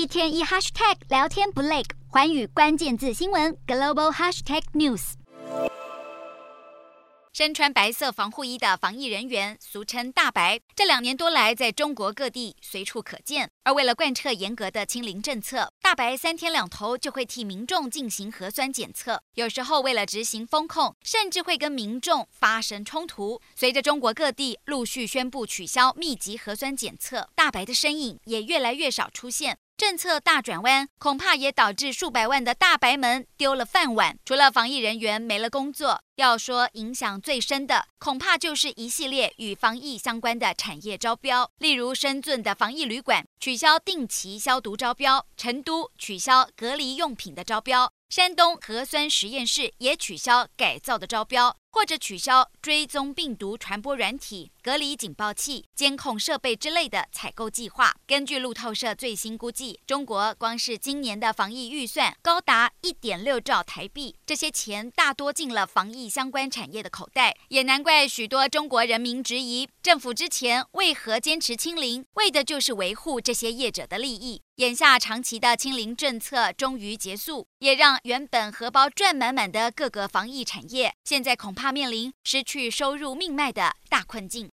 一天一 hashtag 聊天不累，寰宇关键字新闻 global hashtag news。身穿白色防护衣的防疫人员，俗称“大白”，这两年多来在中国各地随处可见。而为了贯彻严格的清零政策，“大白”三天两头就会替民众进行核酸检测。有时候为了执行风控，甚至会跟民众发生冲突。随着中国各地陆续宣布取消密集核酸检测，“大白”的身影也越来越少出现。政策大转弯，恐怕也导致数百万的大白们丢了饭碗。除了防疫人员没了工作，要说影响最深的，恐怕就是一系列与防疫相关的产业招标。例如，深圳的防疫旅馆取消定期消毒招标，成都取消隔离用品的招标，山东核酸实验室也取消改造的招标。或者取消追踪病毒传播软体、隔离警报器、监控设备之类的采购计划。根据路透社最新估计，中国光是今年的防疫预算高达一点六兆台币，这些钱大多进了防疫相关产业的口袋。也难怪许多中国人民质疑，政府之前为何坚持清零，为的就是维护这些业者的利益。眼下长期的清零政策终于结束，也让原本荷包赚满满的各个防疫产业，现在恐怕面临失去收入命脉的大困境。